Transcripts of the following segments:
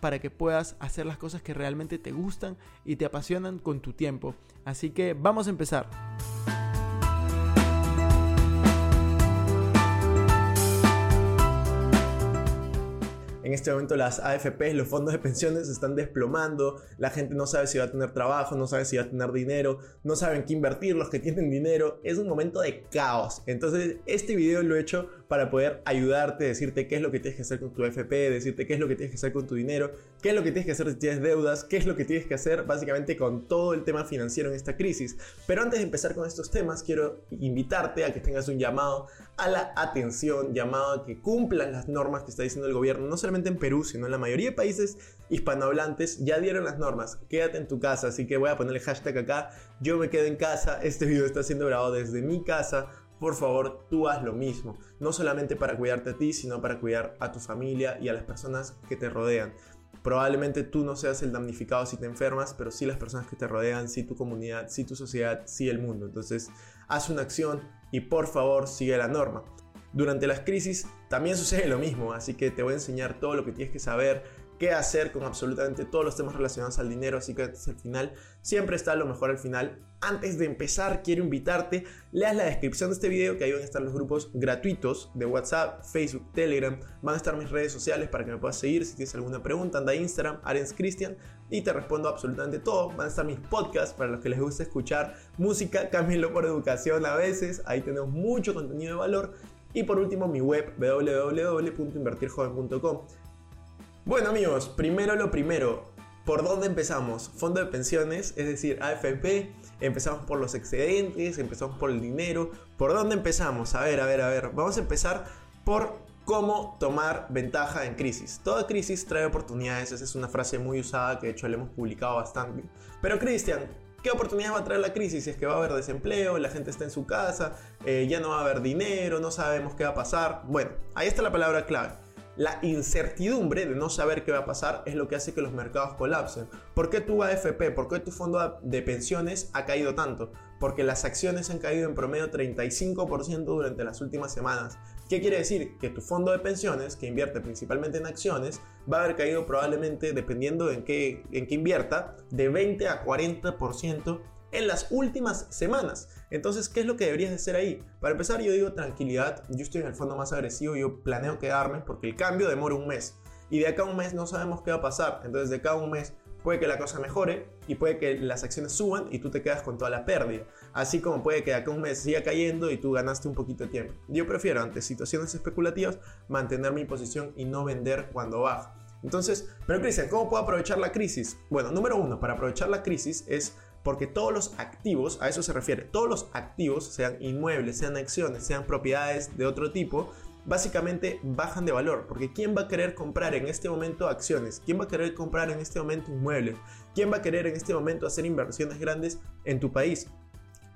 para que puedas hacer las cosas que realmente te gustan y te apasionan con tu tiempo. Así que vamos a empezar. En este momento las AFPs, los fondos de pensiones se están desplomando, la gente no sabe si va a tener trabajo, no sabe si va a tener dinero, no saben qué invertir, los que tienen dinero, es un momento de caos. Entonces este video lo he hecho para poder ayudarte, decirte qué es lo que tienes que hacer con tu AFP, decirte qué es lo que tienes que hacer con tu dinero, qué es lo que tienes que hacer si tienes deudas, qué es lo que tienes que hacer básicamente con todo el tema financiero en esta crisis. Pero antes de empezar con estos temas, quiero invitarte a que tengas un llamado a la atención, llamado a que cumplan las normas que está diciendo el gobierno, no solamente en Perú, sino en la mayoría de países hispanohablantes ya dieron las normas. Quédate en tu casa, así que voy a poner el hashtag acá. Yo me quedo en casa. Este video está siendo grabado desde mi casa. Por favor, tú haz lo mismo. No solamente para cuidarte a ti, sino para cuidar a tu familia y a las personas que te rodean. Probablemente tú no seas el damnificado si te enfermas, pero sí las personas que te rodean, sí tu comunidad, sí tu sociedad, sí el mundo. Entonces, haz una acción y por favor sigue la norma. Durante las crisis también sucede lo mismo, así que te voy a enseñar todo lo que tienes que saber, qué hacer con absolutamente todos los temas relacionados al dinero, así que al final siempre está lo mejor al final. Antes de empezar, quiero invitarte, leas la descripción de este video, que ahí van a estar los grupos gratuitos de WhatsApp, Facebook, Telegram, van a estar mis redes sociales para que me puedas seguir, si tienes alguna pregunta, anda a Instagram, Arens Cristian, y te respondo absolutamente todo. Van a estar mis podcasts para los que les gusta escuchar música, cámbienlo por educación a veces, ahí tenemos mucho contenido de valor y por último mi web www.invertirjoven.com. Bueno amigos, primero lo primero, ¿por dónde empezamos? Fondo de pensiones, es decir, AFP, empezamos por los excedentes, empezamos por el dinero. ¿Por dónde empezamos? A ver, a ver, a ver. Vamos a empezar por cómo tomar ventaja en crisis. Toda crisis trae oportunidades, esa es una frase muy usada que de hecho le hemos publicado bastante. Pero Cristian, ¿Qué oportunidades va a traer la crisis? Es que va a haber desempleo, la gente está en su casa, eh, ya no va a haber dinero, no sabemos qué va a pasar. Bueno, ahí está la palabra clave. La incertidumbre de no saber qué va a pasar es lo que hace que los mercados colapsen. ¿Por qué tu AFP, por qué tu fondo de pensiones ha caído tanto? Porque las acciones han caído en promedio 35% durante las últimas semanas. ¿Qué quiere decir? Que tu fondo de pensiones, que invierte principalmente en acciones, va a haber caído probablemente, dependiendo en qué, en qué invierta, de 20 a 40% en las últimas semanas. Entonces, ¿qué es lo que deberías de hacer ahí? Para empezar, yo digo tranquilidad, yo estoy en el fondo más agresivo, yo planeo quedarme porque el cambio demora un mes. Y de acá a un mes no sabemos qué va a pasar. Entonces, de acá a un mes puede que la cosa mejore y puede que las acciones suban y tú te quedas con toda la pérdida. Así como puede que acá un mes siga cayendo y tú ganaste un poquito de tiempo. Yo prefiero ante situaciones especulativas mantener mi posición y no vender cuando baja. Entonces, pero Cristian, ¿cómo puedo aprovechar la crisis? Bueno, número uno, para aprovechar la crisis es porque todos los activos, a eso se refiere, todos los activos, sean inmuebles, sean acciones, sean propiedades de otro tipo, básicamente bajan de valor, porque ¿quién va a querer comprar en este momento acciones? ¿Quién va a querer comprar en este momento inmuebles? ¿Quién va a querer en este momento hacer inversiones grandes en tu país?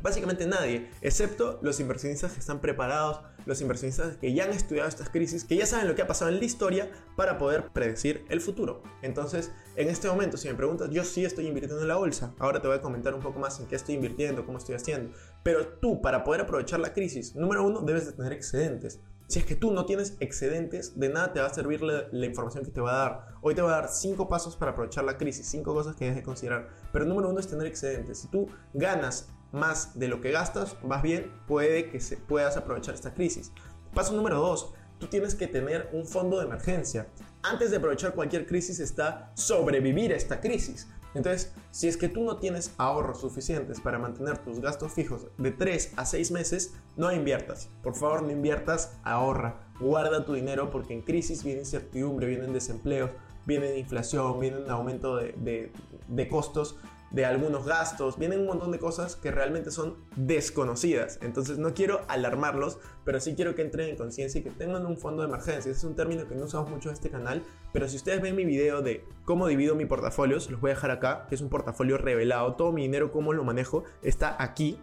Básicamente nadie, excepto los inversionistas que están preparados, los inversionistas que ya han estudiado estas crisis, que ya saben lo que ha pasado en la historia para poder predecir el futuro. Entonces, en este momento, si me preguntas, yo sí estoy invirtiendo en la bolsa. Ahora te voy a comentar un poco más en qué estoy invirtiendo, cómo estoy haciendo. Pero tú, para poder aprovechar la crisis, número uno, debes de tener excedentes. Si es que tú no tienes excedentes, de nada te va a servir la, información que te va a dar. Hoy te va a dar 5 pasos para aprovechar la crisis, 5 cosas que debes de considerar. Pero número uno es tener excedentes. Si tú ganas más de lo que gastas, más bien puede que se, puedas aprovechar esta crisis. Paso número 2, tú tienes que tener un fondo de emergencia. Antes de aprovechar cualquier crisis está sobrevivir a esta crisis. Entonces, si es que tú no tienes ahorros suficientes para mantener tus gastos fijos de 3 a 6 meses, no inviertas. Por favor, no inviertas, ahorra. Guarda tu dinero porque en crisis viene incertidumbre, vienen desempleos, viene inflación, viene un aumento de, de, de costos de algunos gastos, vienen un montón de cosas que realmente son desconocidas. Entonces no quiero alarmarlos, pero sí quiero que entren en conciencia y que tengan un fondo de emergencia. Es un término que no usamos mucho en este canal, pero si ustedes ven mi video de cómo divido mi portafolio, se los voy a dejar acá, que es un portafolio revelado, todo mi dinero, cómo lo manejo, está aquí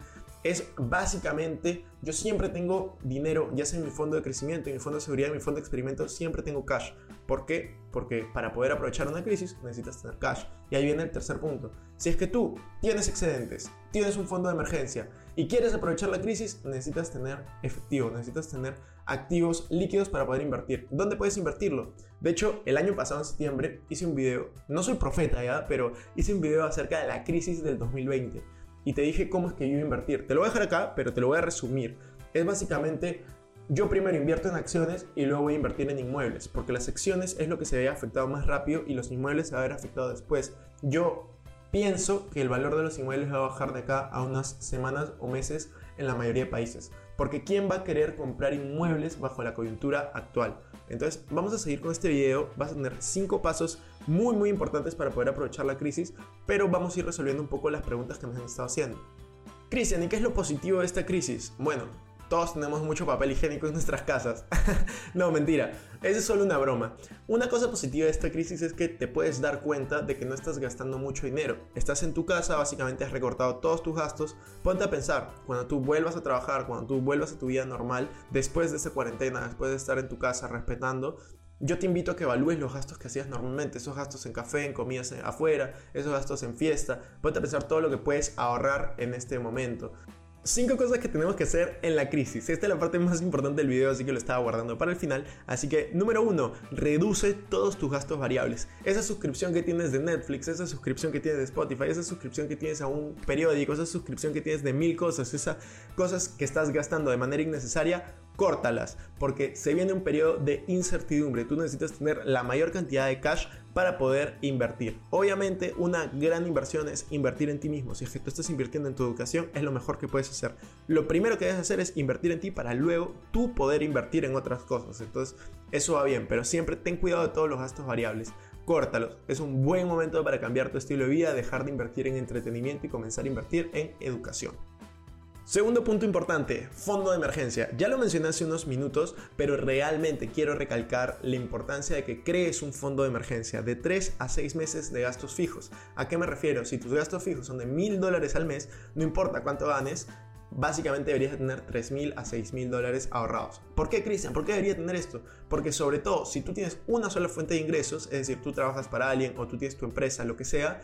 es básicamente, yo siempre tengo dinero, ya sea en mi fondo de crecimiento, en mi fondo de seguridad, en mi fondo de experimento, siempre tengo cash. ¿Por qué? Porque para poder aprovechar una crisis necesitas tener cash. Y ahí viene el tercer punto. Si es que tú tienes excedentes, tienes un fondo de emergencia y quieres aprovechar la crisis, necesitas tener efectivo, necesitas tener activos líquidos para poder invertir. ¿Dónde puedes invertirlo? De hecho, el año pasado, en septiembre, hice un video, no soy profeta ya, pero hice un video acerca de la crisis del 2020 y te dije cómo es que yo iba a invertir. Te lo voy a dejar acá, pero te lo voy a resumir. Es básicamente, yo primero invierto en acciones y luego voy a invertir en inmuebles, porque las acciones es lo que se ve afectado más rápido y los inmuebles se va a ver afectado después. Yo pienso que el valor de los inmuebles va a bajar de acá a unas semanas o meses en la mayoría de países. Porque ¿quién va a querer comprar inmuebles bajo la coyuntura actual? Entonces vamos a seguir con este video, vas a tener 5 pasos muy muy importantes para poder aprovechar la crisis, pero vamos a ir resolviendo un poco las preguntas que me han estado haciendo. Cristian, ¿y qué es lo positivo de esta crisis? Bueno, todos tenemos mucho papel higiénico en nuestras casas. no, mentira. Esa es solo una broma. Una cosa positiva de esta crisis es que te puedes dar cuenta de que no estás gastando mucho dinero. Estás en tu casa, básicamente has recortado todos tus gastos. Ponte a pensar, cuando tú vuelvas a trabajar, cuando tú vuelvas a tu vida normal, después de esa cuarentena, después de estar en tu casa respetando, yo te invito a que evalúes los gastos que hacías normalmente, esos gastos en café, en comidas afuera, esos gastos en fiesta. Ponte a pensar todo lo que puedes ahorrar en este momento. Cinco cosas que tenemos que hacer en la crisis. Esta es la parte más importante del video, así que lo estaba guardando para el final. Así que, número uno, reduce todos tus gastos variables. Esa suscripción que tienes de Netflix, esa suscripción que tienes de Spotify, esa suscripción que tienes a un periódico, esa suscripción que tienes de mil cosas, esas cosas que estás gastando de manera innecesaria, córtalas, porque se viene un periodo de incertidumbre. Tú necesitas tener la mayor cantidad de cash para poder invertir. Obviamente, una gran inversión es invertir en ti mismo. Si es que tú estás invirtiendo en tu educación, es lo mejor que puedes hacer. Lo primero que debes hacer es invertir en ti para luego tú poder invertir en otras cosas. Entonces, eso va bien, pero siempre ten cuidado de todos los gastos variables. Córtalos. Es un buen momento para cambiar tu estilo de vida, dejar de invertir en entretenimiento y comenzar a invertir en educación. Segundo punto importante, fondo de emergencia. Ya lo mencioné hace unos minutos, pero realmente quiero recalcar la importancia de que crees un fondo de emergencia de 3 a 6 meses de gastos fijos. ¿A qué me refiero? Si tus gastos fijos son de mil dólares al mes, no importa cuánto ganes, básicamente deberías tener 3 mil a 6 mil dólares ahorrados. ¿Por qué, Cristian? ¿Por qué debería tener esto? Porque sobre todo, si tú tienes una sola fuente de ingresos, es decir, tú trabajas para alguien o tú tienes tu empresa, lo que sea,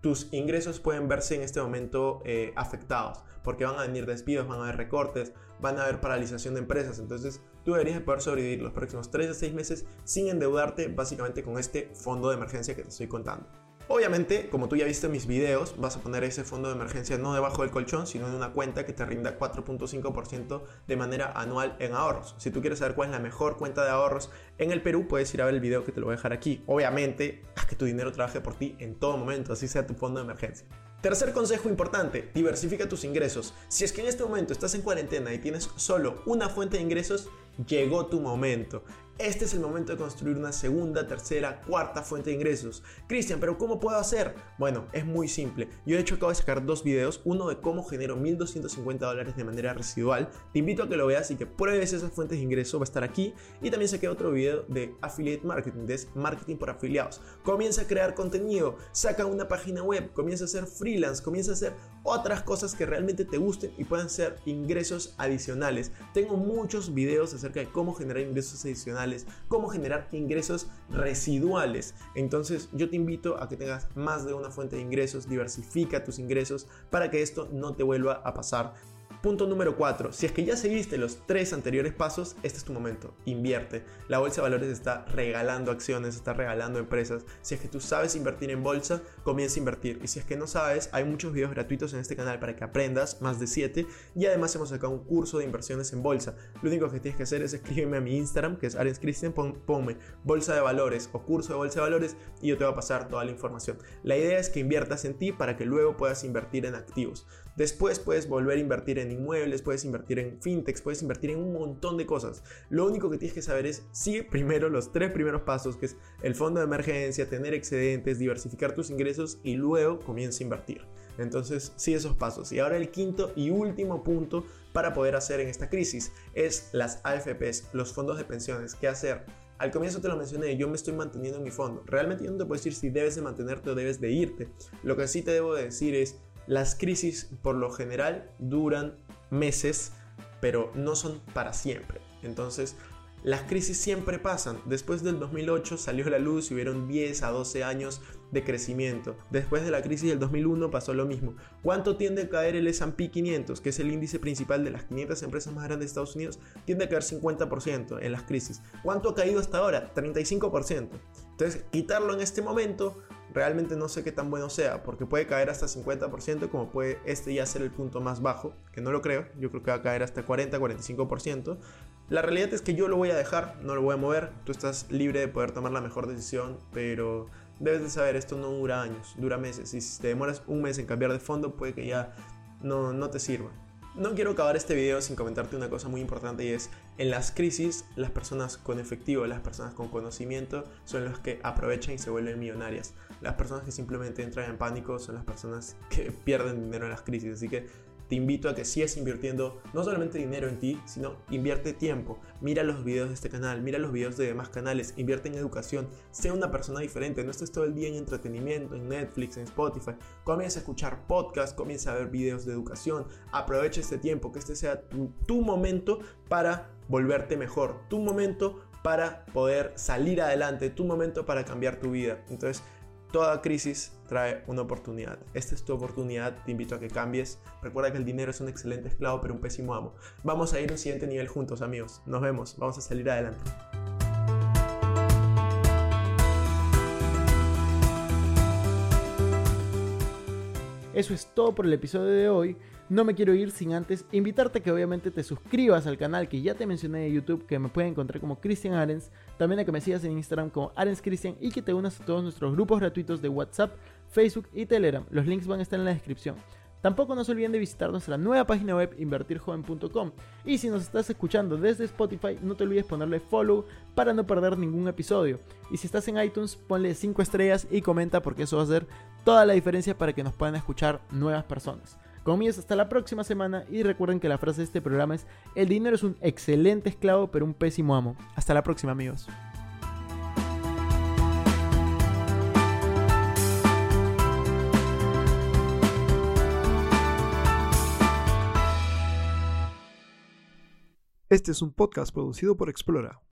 tus ingresos pueden verse en este momento eh, afectados, porque van a venir despidos, van a haber recortes, van a haber paralización de empresas, entonces tú deberías poder sobrevivir los próximos 3 a 6 meses sin endeudarte básicamente con este fondo de emergencia que te estoy contando. Obviamente, como tú ya viste en mis videos, vas a poner ese fondo de emergencia no debajo del colchón, sino en una cuenta que te rinda 4.5% de manera anual en ahorros. Si tú quieres saber cuál es la mejor cuenta de ahorros en el Perú, puedes ir a ver el video que te lo voy a dejar aquí. Obviamente, haz que tu dinero trabaje por ti en todo momento, así sea tu fondo de emergencia. Tercer consejo importante, diversifica tus ingresos. Si es que en este momento estás en cuarentena y tienes solo una fuente de ingresos, llegó tu momento. Este es el momento de construir una segunda, tercera, cuarta fuente de ingresos. Cristian, pero ¿cómo puedo hacer? Bueno, es muy simple. Yo de hecho acabo de sacar dos videos, uno de cómo genero 1.250 dólares de manera residual. Te invito a que lo veas y que pruebes esas fuentes de ingreso, va a estar aquí. Y también saqué otro video de affiliate marketing, de marketing por afiliados. Comienza a crear contenido, saca una página web, comienza a hacer freelance, comienza a hacer otras cosas que realmente te gusten y puedan ser ingresos adicionales. Tengo muchos videos acerca de cómo generar ingresos adicionales cómo generar ingresos residuales. Entonces yo te invito a que tengas más de una fuente de ingresos, diversifica tus ingresos para que esto no te vuelva a pasar Punto número 4. Si es que ya seguiste los tres anteriores pasos, este es tu momento. Invierte. La bolsa de valores está regalando acciones, está regalando empresas. Si es que tú sabes invertir en bolsa, comienza a invertir. Y si es que no sabes, hay muchos videos gratuitos en este canal para que aprendas, más de 7. Y además hemos sacado un curso de inversiones en bolsa. Lo único que tienes que hacer es escribirme a mi Instagram, que es AriasChristian, ponme bolsa de valores o curso de bolsa de valores y yo te voy a pasar toda la información. La idea es que inviertas en ti para que luego puedas invertir en activos. Después puedes volver a invertir en inmuebles, puedes invertir en fintechs, puedes invertir en un montón de cosas. Lo único que tienes que saber es, sigue primero los tres primeros pasos, que es el fondo de emergencia, tener excedentes, diversificar tus ingresos y luego comienza a invertir. Entonces, sigue esos pasos. Y ahora el quinto y último punto para poder hacer en esta crisis es las AFPs, los fondos de pensiones. ¿Qué hacer? Al comienzo te lo mencioné, yo me estoy manteniendo en mi fondo. Realmente yo no te puedo decir si debes de mantenerte o debes de irte. Lo que sí te debo decir es, las crisis por lo general duran meses, pero no son para siempre. Entonces, las crisis siempre pasan. Después del 2008 salió la luz y hubieron 10 a 12 años de crecimiento. Después de la crisis del 2001 pasó lo mismo. ¿Cuánto tiende a caer el S&P 500, que es el índice principal de las 500 empresas más grandes de Estados Unidos? Tiende a caer 50% en las crisis. ¿Cuánto ha caído hasta ahora? 35%. Entonces, quitarlo en este momento realmente no sé qué tan bueno sea, porque puede caer hasta 50%, como puede este ya ser el punto más bajo, que no lo creo, yo creo que va a caer hasta 40-45%. La realidad es que yo lo voy a dejar, no lo voy a mover, tú estás libre de poder tomar la mejor decisión, pero debes de saber, esto no dura años, dura meses, y si te demoras un mes en cambiar de fondo, puede que ya no, no te sirva. No quiero acabar este video sin comentarte una cosa muy importante y es, en las crisis, las personas con efectivo, las personas con conocimiento son las que aprovechan y se vuelven millonarias. Las personas que simplemente entran en pánico son las personas que pierden dinero en las crisis. Así que te invito a que sigas invirtiendo no solamente dinero en ti, sino invierte tiempo. Mira los videos de este canal, mira los videos de demás canales, invierte en educación, sea una persona diferente, no estés todo el día en entretenimiento, en Netflix, en Spotify. Comienza a escuchar podcasts, comienza a ver videos de educación, aprovecha este tiempo, que este sea tu, tu momento para volverte mejor, tu momento para poder salir adelante, tu momento para cambiar tu vida. Entonces, Toda crisis trae una oportunidad. Esta es tu oportunidad, te invito a que cambies. Recuerda que el dinero es un excelente esclavo, pero un pésimo amo. Vamos a ir a un siguiente nivel juntos, amigos. Nos vemos, vamos a salir adelante. Eso es todo por el episodio de hoy. No me quiero ir sin antes invitarte que obviamente te suscribas al canal que ya te mencioné de YouTube, que me pueden encontrar como Christian Arens, también a que me sigas en Instagram como Arens Christian y que te unas a todos nuestros grupos gratuitos de WhatsApp, Facebook y Telegram. Los links van a estar en la descripción. Tampoco no se olviden de visitar nuestra nueva página web invertirjoven.com. Y si nos estás escuchando desde Spotify, no te olvides ponerle follow para no perder ningún episodio. Y si estás en iTunes, ponle 5 estrellas y comenta porque eso va a hacer toda la diferencia para que nos puedan escuchar nuevas personas. Comienza hasta la próxima semana y recuerden que la frase de este programa es, el dinero es un excelente esclavo pero un pésimo amo. Hasta la próxima amigos. Este es un podcast producido por Explora.